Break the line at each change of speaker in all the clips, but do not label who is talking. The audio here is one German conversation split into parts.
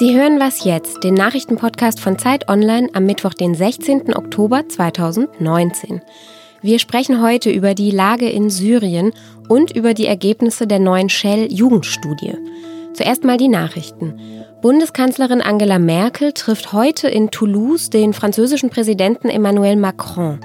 Sie hören was jetzt, den Nachrichtenpodcast von Zeit Online am Mittwoch, den 16. Oktober 2019. Wir sprechen heute über die Lage in Syrien und über die Ergebnisse der neuen Shell-Jugendstudie. Zuerst mal die Nachrichten. Bundeskanzlerin Angela Merkel trifft heute in Toulouse den französischen Präsidenten Emmanuel Macron.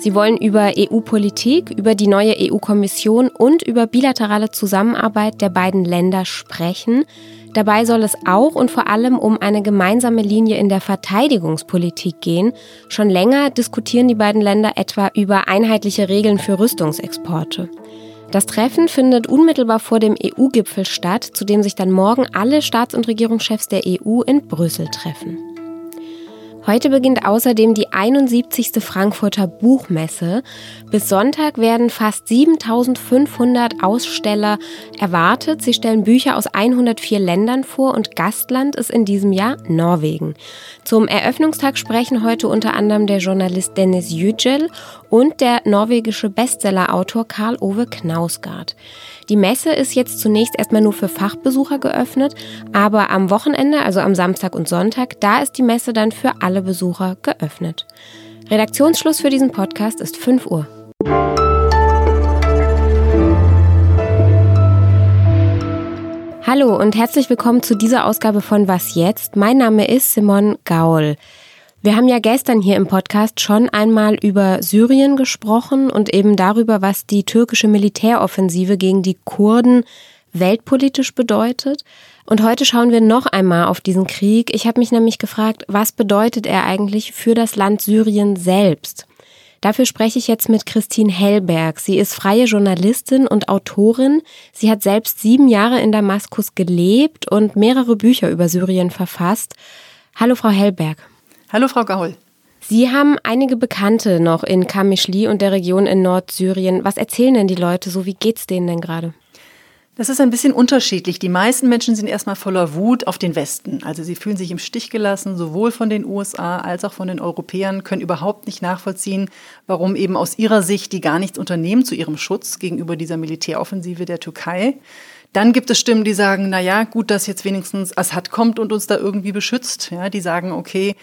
Sie wollen über EU-Politik, über die neue EU-Kommission und über bilaterale Zusammenarbeit der beiden Länder sprechen. Dabei soll es auch und vor allem um eine gemeinsame Linie in der Verteidigungspolitik gehen. Schon länger diskutieren die beiden Länder etwa über einheitliche Regeln für Rüstungsexporte. Das Treffen findet unmittelbar vor dem EU-Gipfel statt, zu dem sich dann morgen alle Staats- und Regierungschefs der EU in Brüssel treffen. Heute beginnt außerdem die 71. Frankfurter Buchmesse. Bis Sonntag werden fast 7500 Aussteller erwartet. Sie stellen Bücher aus 104 Ländern vor und Gastland ist in diesem Jahr Norwegen. Zum Eröffnungstag sprechen heute unter anderem der Journalist Dennis Yücel und der norwegische Bestsellerautor Karl Ove Knausgard. Die Messe ist jetzt zunächst erstmal nur für Fachbesucher geöffnet, aber am Wochenende, also am Samstag und Sonntag, da ist die Messe dann für alle Besucher geöffnet. Redaktionsschluss für diesen Podcast ist 5 Uhr. Hallo und herzlich willkommen zu dieser Ausgabe von Was jetzt? Mein Name ist Simon Gaul. Wir haben ja gestern hier im Podcast schon einmal über Syrien gesprochen und eben darüber, was die türkische Militäroffensive gegen die Kurden weltpolitisch bedeutet. Und heute schauen wir noch einmal auf diesen Krieg. Ich habe mich nämlich gefragt, was bedeutet er eigentlich für das Land Syrien selbst? Dafür spreche ich jetzt mit Christine Hellberg. Sie ist freie Journalistin und Autorin. Sie hat selbst sieben Jahre in Damaskus gelebt und mehrere Bücher über Syrien verfasst. Hallo, Frau Hellberg.
Hallo, Frau Gaul.
Sie haben einige Bekannte noch in Kamischli und der Region in Nordsyrien. Was erzählen denn die Leute so? Wie geht's denen denn gerade?
Das ist ein bisschen unterschiedlich. Die meisten Menschen sind erstmal voller Wut auf den Westen. Also sie fühlen sich im Stich gelassen, sowohl von den USA als auch von den Europäern, können überhaupt nicht nachvollziehen, warum eben aus ihrer Sicht die gar nichts unternehmen zu ihrem Schutz gegenüber dieser Militäroffensive der Türkei. Dann gibt es Stimmen, die sagen, na ja, gut, dass jetzt wenigstens Assad kommt und uns da irgendwie beschützt. Ja, die sagen, okay,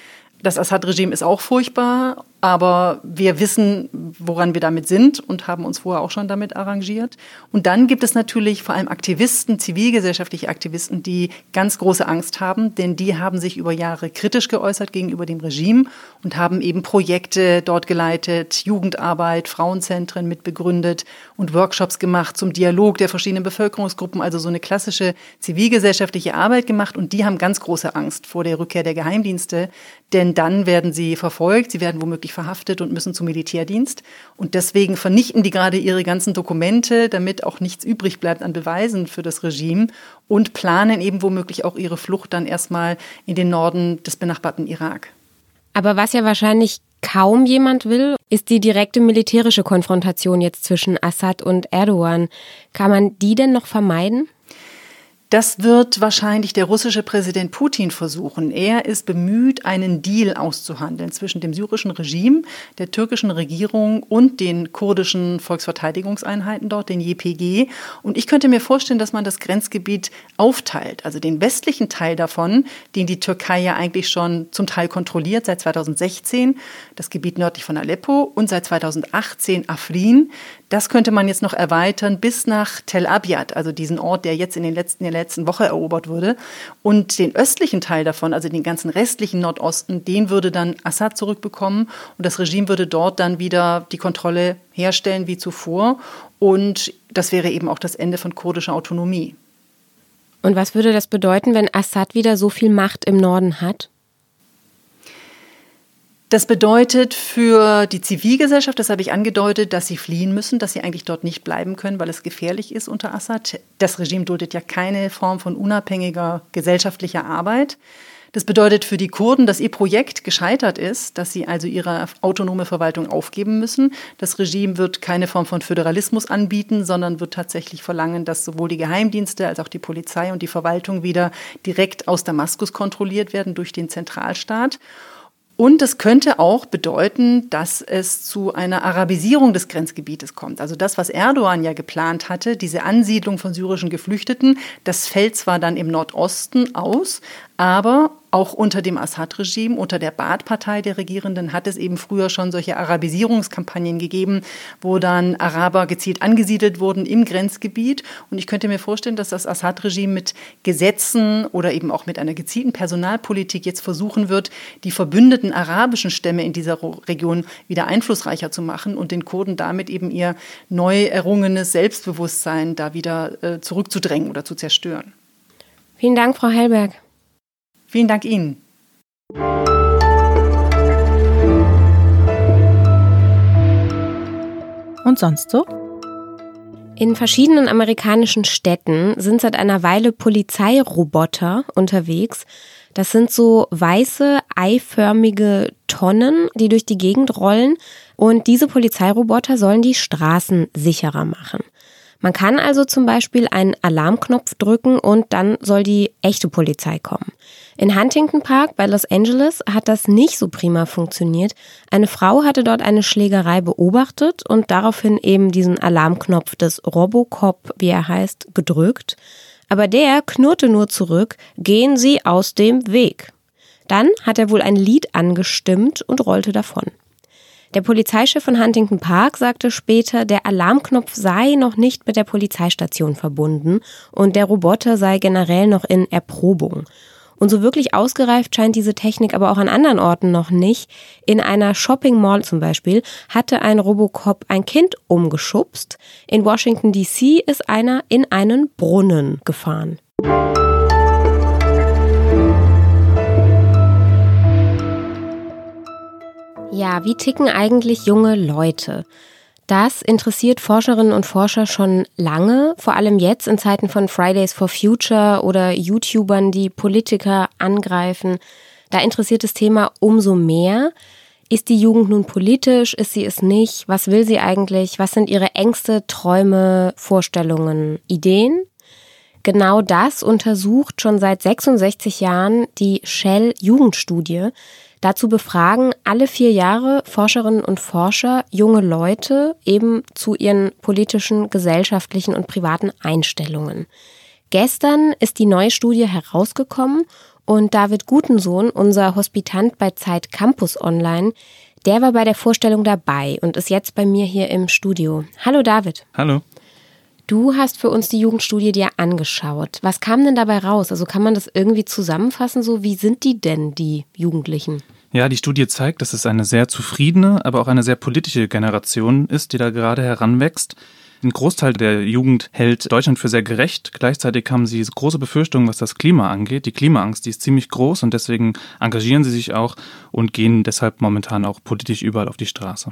das Assad-Regime ist auch furchtbar, aber wir wissen, woran wir damit sind und haben uns vorher auch schon damit arrangiert. Und dann gibt es natürlich vor allem Aktivisten, zivilgesellschaftliche Aktivisten, die ganz große Angst haben, denn die haben sich über Jahre kritisch geäußert gegenüber dem Regime und haben eben Projekte dort geleitet, Jugendarbeit, Frauenzentren mitbegründet und Workshops gemacht zum Dialog der verschiedenen Bevölkerungsgruppen, also so eine klassische zivilgesellschaftliche Arbeit gemacht. Und die haben ganz große Angst vor der Rückkehr der Geheimdienste, denn dann werden sie verfolgt, sie werden womöglich verhaftet und müssen zum Militärdienst. Und deswegen vernichten die gerade ihre ganzen Dokumente, damit auch nichts übrig bleibt an Beweisen für das Regime und planen eben womöglich auch ihre Flucht dann erstmal in den Norden des benachbarten Irak.
Aber was ja wahrscheinlich kaum jemand will, ist die direkte militärische Konfrontation jetzt zwischen Assad und Erdogan. Kann man die denn noch vermeiden?
Das wird wahrscheinlich der russische Präsident Putin versuchen. Er ist bemüht, einen Deal auszuhandeln zwischen dem syrischen Regime, der türkischen Regierung und den kurdischen Volksverteidigungseinheiten dort, den YPG. Und ich könnte mir vorstellen, dass man das Grenzgebiet aufteilt. Also den westlichen Teil davon, den die Türkei ja eigentlich schon zum Teil kontrolliert seit 2016, das Gebiet nördlich von Aleppo und seit 2018 Afrin. Das könnte man jetzt noch erweitern bis nach Tel Abyad, also diesen Ort, der jetzt in, den letzten, der letzten Woche erobert wurde. Und den östlichen Teil davon, also den ganzen restlichen Nordosten, den würde dann Assad zurückbekommen und das Regime würde dort dann wieder die Kontrolle herstellen wie zuvor. Und das wäre eben auch das Ende von kurdischer Autonomie.
Und was würde das bedeuten, wenn Assad wieder so viel Macht im Norden hat?
Das bedeutet für die Zivilgesellschaft, das habe ich angedeutet, dass sie fliehen müssen, dass sie eigentlich dort nicht bleiben können, weil es gefährlich ist unter Assad. Das Regime duldet ja keine Form von unabhängiger gesellschaftlicher Arbeit. Das bedeutet für die Kurden, dass ihr Projekt gescheitert ist, dass sie also ihre autonome Verwaltung aufgeben müssen. Das Regime wird keine Form von Föderalismus anbieten, sondern wird tatsächlich verlangen, dass sowohl die Geheimdienste als auch die Polizei und die Verwaltung wieder direkt aus Damaskus kontrolliert werden durch den Zentralstaat. Und es könnte auch bedeuten, dass es zu einer Arabisierung des Grenzgebietes kommt. Also das, was Erdogan ja geplant hatte, diese Ansiedlung von syrischen Geflüchteten, das fällt zwar dann im Nordosten aus, aber auch unter dem Assad-Regime, unter der Baath-Partei der Regierenden, hat es eben früher schon solche Arabisierungskampagnen gegeben, wo dann Araber gezielt angesiedelt wurden im Grenzgebiet. Und ich könnte mir vorstellen, dass das Assad-Regime mit Gesetzen oder eben auch mit einer gezielten Personalpolitik jetzt versuchen wird, die verbündeten arabischen Stämme in dieser Region wieder einflussreicher zu machen und den Kurden damit eben ihr neu errungenes Selbstbewusstsein da wieder äh, zurückzudrängen oder zu zerstören.
Vielen Dank, Frau Hellberg.
Vielen Dank Ihnen.
Und sonst so?
In verschiedenen amerikanischen Städten sind seit einer Weile Polizeiroboter unterwegs. Das sind so weiße, eiförmige Tonnen, die durch die Gegend rollen. Und diese Polizeiroboter sollen die Straßen sicherer machen. Man kann also zum Beispiel einen Alarmknopf drücken und dann soll die echte Polizei kommen. In Huntington Park bei Los Angeles hat das nicht so prima funktioniert. Eine Frau hatte dort eine Schlägerei beobachtet und daraufhin eben diesen Alarmknopf des Robocop, wie er heißt, gedrückt. Aber der knurrte nur zurück, gehen Sie aus dem Weg. Dann hat er wohl ein Lied angestimmt und rollte davon. Der Polizeichef von Huntington Park sagte später, der Alarmknopf sei noch nicht mit der Polizeistation verbunden und der Roboter sei generell noch in Erprobung. Und so wirklich ausgereift scheint diese Technik aber auch an anderen Orten noch nicht. In einer Shopping Mall zum Beispiel hatte ein Robocop ein Kind umgeschubst. In Washington DC ist einer in einen Brunnen gefahren. Wie ticken eigentlich junge Leute? Das interessiert Forscherinnen und Forscher schon lange, vor allem jetzt in Zeiten von Fridays for Future oder YouTubern, die Politiker angreifen. Da interessiert das Thema umso mehr. Ist die Jugend nun politisch? Ist sie es nicht? Was will sie eigentlich? Was sind ihre Ängste, Träume, Vorstellungen, Ideen? Genau das untersucht schon seit 66 Jahren die Shell Jugendstudie. Dazu befragen alle vier Jahre Forscherinnen und Forscher junge Leute eben zu ihren politischen, gesellschaftlichen und privaten Einstellungen. Gestern ist die neue Studie herausgekommen und David Gutensohn, unser Hospitant bei Zeit Campus Online, der war bei der Vorstellung dabei und ist jetzt bei mir hier im Studio. Hallo David.
Hallo.
Du hast für uns die Jugendstudie dir angeschaut. Was kam denn dabei raus? Also kann man das irgendwie zusammenfassen? So, wie sind die denn, die Jugendlichen?
Ja, die Studie zeigt, dass es eine sehr zufriedene, aber auch eine sehr politische Generation ist, die da gerade heranwächst. Ein Großteil der Jugend hält Deutschland für sehr gerecht. Gleichzeitig haben sie große Befürchtungen, was das Klima angeht. Die Klimaangst, die ist ziemlich groß und deswegen engagieren sie sich auch und gehen deshalb momentan auch politisch überall auf die Straße.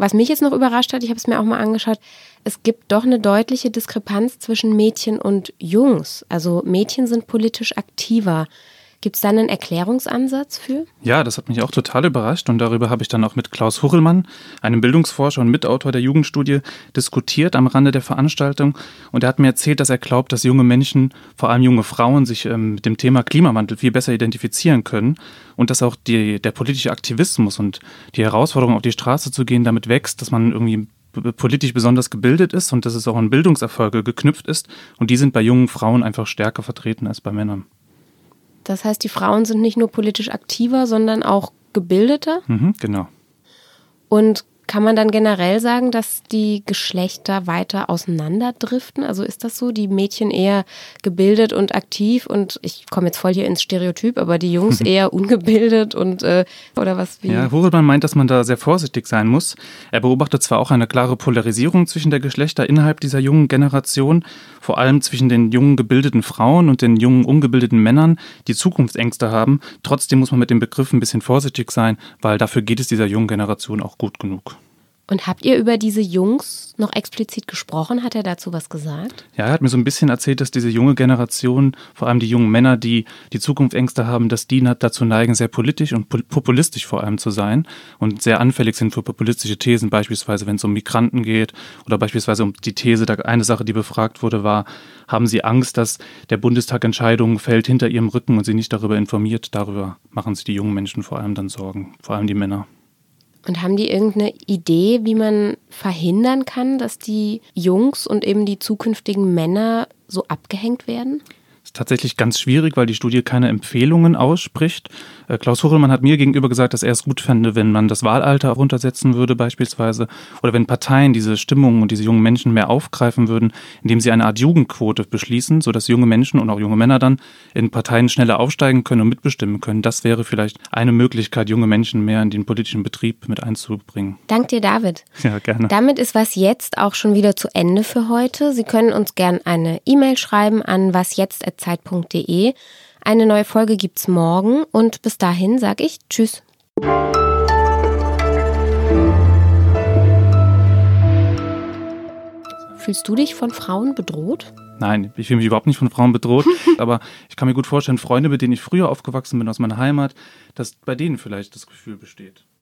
Was mich jetzt noch überrascht hat, ich habe es mir auch mal angeschaut, es gibt doch eine deutliche Diskrepanz zwischen Mädchen und Jungs. Also Mädchen sind politisch aktiver. Gibt es da einen Erklärungsansatz für?
Ja, das hat mich auch total überrascht und darüber habe ich dann auch mit Klaus Hurrellmann, einem Bildungsforscher und Mitautor der Jugendstudie, diskutiert am Rande der Veranstaltung. Und er hat mir erzählt, dass er glaubt, dass junge Menschen, vor allem junge Frauen, sich ähm, mit dem Thema Klimawandel viel besser identifizieren können und dass auch die, der politische Aktivismus und die Herausforderung, auf die Straße zu gehen, damit wächst, dass man irgendwie politisch besonders gebildet ist und dass es auch an Bildungserfolge geknüpft ist. Und die sind bei jungen Frauen einfach stärker vertreten als bei Männern.
Das heißt, die Frauen sind nicht nur politisch aktiver, sondern auch gebildeter?
Mhm, genau.
Und kann man dann generell sagen, dass die Geschlechter weiter auseinanderdriften? Also ist das so? Die Mädchen eher gebildet und aktiv und ich komme jetzt voll hier ins Stereotyp, aber die Jungs eher ungebildet und äh, oder was
wie? Ja, Horilmann meint, dass man da sehr vorsichtig sein muss. Er beobachtet zwar auch eine klare Polarisierung zwischen der Geschlechter innerhalb dieser jungen Generation, vor allem zwischen den jungen gebildeten Frauen und den jungen ungebildeten Männern, die Zukunftsängste haben. Trotzdem muss man mit dem Begriff ein bisschen vorsichtig sein, weil dafür geht es dieser jungen Generation auch gut genug.
Und habt ihr über diese Jungs noch explizit gesprochen? Hat er dazu was gesagt?
Ja, er hat mir so ein bisschen erzählt, dass diese junge Generation, vor allem die jungen Männer, die die Zukunftsängste haben, dass die dazu neigen, sehr politisch und populistisch vor allem zu sein und sehr anfällig sind für populistische Thesen, beispielsweise wenn es um Migranten geht oder beispielsweise um die These, eine Sache, die befragt wurde, war, haben Sie Angst, dass der Bundestag Entscheidungen fällt hinter Ihrem Rücken und Sie nicht darüber informiert? Darüber machen sich die jungen Menschen vor allem dann Sorgen, vor allem die Männer.
Und haben die irgendeine Idee, wie man verhindern kann, dass die Jungs und eben die zukünftigen Männer so abgehängt werden?
Ist tatsächlich ganz schwierig, weil die Studie keine Empfehlungen ausspricht. Äh, Klaus Hochelmann hat mir gegenüber gesagt, dass er es gut fände, wenn man das Wahlalter runtersetzen würde beispielsweise oder wenn Parteien diese Stimmung und diese jungen Menschen mehr aufgreifen würden, indem sie eine Art Jugendquote beschließen, sodass junge Menschen und auch junge Männer dann in Parteien schneller aufsteigen können und mitbestimmen können. Das wäre vielleicht eine Möglichkeit, junge Menschen mehr in den politischen Betrieb mit einzubringen.
Dank dir, David.
Ja, gerne.
Damit ist was jetzt auch schon wieder zu Ende für heute. Sie können uns gern eine E-Mail schreiben an wasjetzt.zeit.de. Eine neue Folge gibt's morgen und bis dahin sage ich Tschüss. Fühlst du dich von Frauen bedroht?
Nein, ich fühle mich überhaupt nicht von Frauen bedroht, aber ich kann mir gut vorstellen, Freunde, mit denen ich früher aufgewachsen bin aus meiner Heimat, dass bei denen vielleicht das Gefühl besteht.